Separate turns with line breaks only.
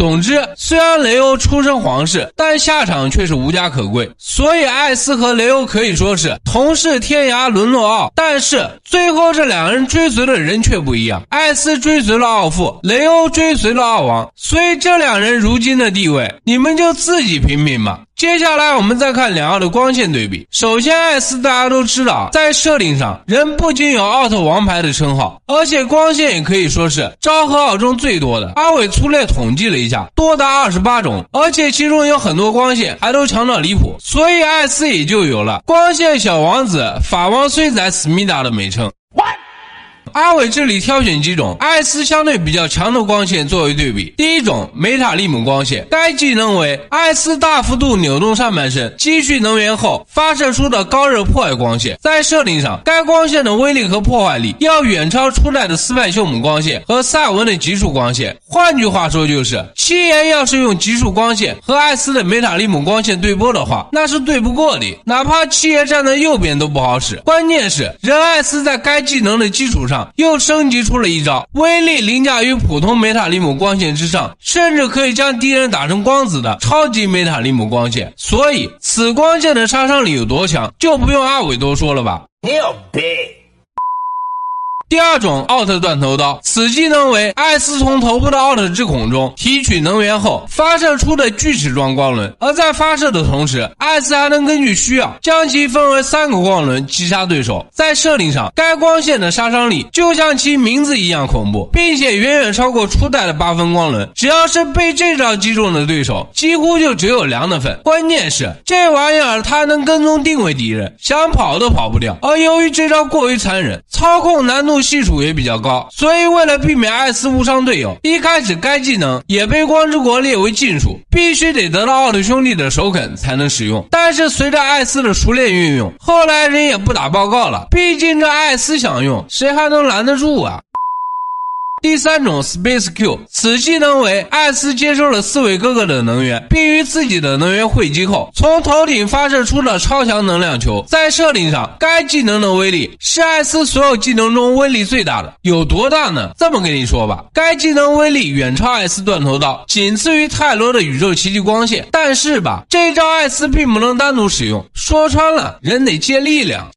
总之，虽然雷欧出身皇室，但下场却是无家可归。所以，艾斯和雷欧可以说是同是天涯沦落奥。但是，最后这两人追随的人却不一样，艾斯追随了奥父，雷欧追随了奥王。所以，这两人如今的地位，你们就自己品品吧。接下来我们再看两奥的光线对比。首先，艾斯大家都知道，在设定上，人不仅有奥特王牌的称号，而且光线也可以说是昭和奥中最多的。阿伟粗略统计了一下，多达二十八种，而且其中有很多光线还都强到离谱，所以艾斯也就有了“光线小王子”、“法王虽仔思密达”的美称。阿伟这里挑选几种艾斯相对比较强的光线作为对比。第一种梅塔利姆光线，该技能为艾斯大幅度扭动上半身，积蓄能源后发射出的高热破坏光线。在设定上，该光线的威力和破坏力要远超初代的斯派修姆光线和赛文的极速光线。换句话说，就是七爷要是用极速光线和艾斯的梅塔利姆光线对波的话，那是对不过的。哪怕七爷站在右边都不好使。关键是人艾斯在该技能的基础上。又升级出了一招，威力凌驾于普通梅塔利姆光线之上，甚至可以将敌人打成光子的超级梅塔利姆光线。所以，此光线的杀伤力有多强，就不用阿伟多说了吧。牛逼！第二种奥特断头刀，此技能为艾斯从头部的奥特之孔中提取能源后发射出的锯齿状光轮，而在发射的同时，艾斯还能根据需要将其分为三个光轮击杀对手。在设定上，该光线的杀伤力就像其名字一样恐怖，并且远远超过初代的八分光轮。只要是被这招击中的对手，几乎就只有凉的份。关键是这玩意儿它能跟踪定位敌人，想跑都跑不掉。而由于这招过于残忍，操控难度。系数也比较高，所以为了避免艾斯误伤队友，一开始该技能也被光之国列为禁术，必须得得到奥特兄弟的首肯才能使用。但是随着艾斯的熟练运用，后来人也不打报告了，毕竟这艾斯想用，谁还能拦得住啊？第三种 Space Q，此技能为艾斯接收了四位哥哥的能源，并与自己的能源汇集后，从头顶发射出了超强能量球。在设定上，该技能的威力是艾斯所有技能中威力最大的。有多大呢？这么跟你说吧，该技能威力远超艾斯断头刀，仅次于泰罗的宇宙奇迹光线。但是吧，这招艾斯并不能单独使用，说穿了，人得借力量。